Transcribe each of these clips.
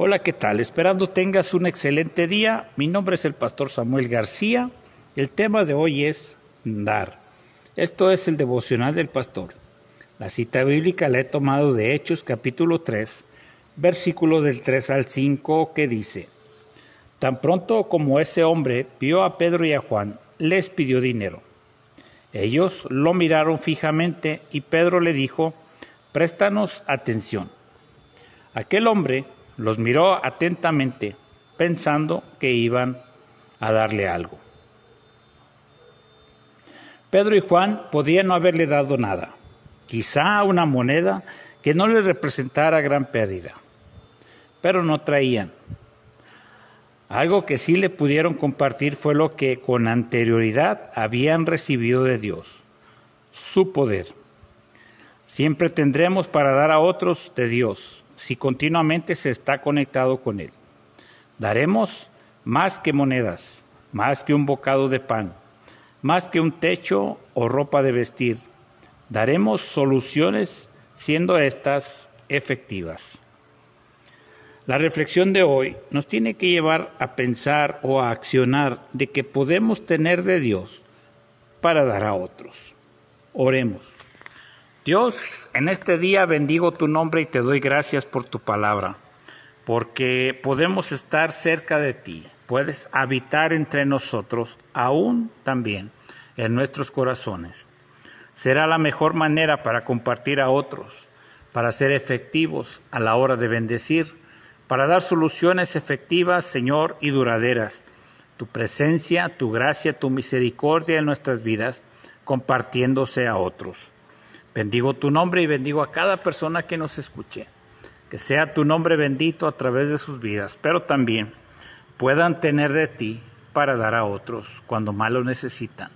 Hola, ¿qué tal? Esperando tengas un excelente día. Mi nombre es el pastor Samuel García. El tema de hoy es dar. Esto es el devocional del pastor. La cita bíblica la he tomado de Hechos capítulo 3, versículo del 3 al 5 que dice, Tan pronto como ese hombre vio a Pedro y a Juan, les pidió dinero. Ellos lo miraron fijamente y Pedro le dijo, Préstanos atención. Aquel hombre los miró atentamente, pensando que iban a darle algo. Pedro y Juan podían no haberle dado nada, quizá una moneda que no les representara gran pérdida, pero no traían. Algo que sí le pudieron compartir fue lo que con anterioridad habían recibido de Dios, su poder. Siempre tendremos para dar a otros de Dios, si continuamente se está conectado con Él. Daremos más que monedas, más que un bocado de pan, más que un techo o ropa de vestir. Daremos soluciones siendo estas efectivas. La reflexión de hoy nos tiene que llevar a pensar o a accionar de que podemos tener de Dios para dar a otros. Oremos. Dios, en este día bendigo tu nombre y te doy gracias por tu palabra, porque podemos estar cerca de ti, puedes habitar entre nosotros, aún también en nuestros corazones. Será la mejor manera para compartir a otros, para ser efectivos a la hora de bendecir, para dar soluciones efectivas, Señor, y duraderas. Tu presencia, tu gracia, tu misericordia en nuestras vidas, compartiéndose a otros. Bendigo tu nombre y bendigo a cada persona que nos escuche. Que sea tu nombre bendito a través de sus vidas, pero también puedan tener de ti para dar a otros cuando más lo necesitan.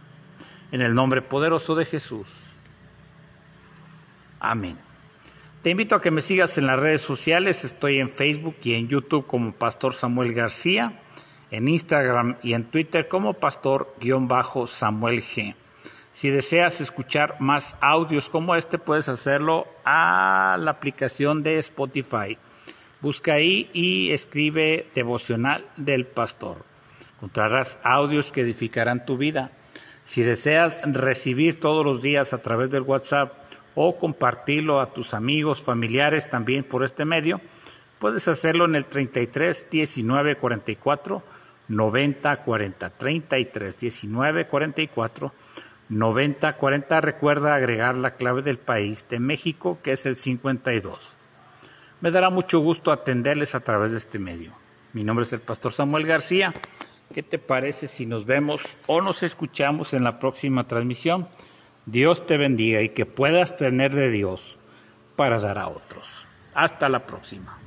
En el nombre poderoso de Jesús. Amén. Te invito a que me sigas en las redes sociales. Estoy en Facebook y en YouTube como Pastor Samuel García, en Instagram y en Twitter como Pastor-Samuel G. Si deseas escuchar más audios como este, puedes hacerlo a la aplicación de Spotify. Busca ahí y escribe devocional del pastor. Encontrarás audios que edificarán tu vida. Si deseas recibir todos los días a través del WhatsApp o compartirlo a tus amigos, familiares también por este medio, puedes hacerlo en el 33 19 44 90 40 33 19 44 9040 recuerda agregar la clave del país de México que es el 52. Me dará mucho gusto atenderles a través de este medio. Mi nombre es el pastor Samuel García. ¿Qué te parece si nos vemos o nos escuchamos en la próxima transmisión? Dios te bendiga y que puedas tener de Dios para dar a otros. Hasta la próxima.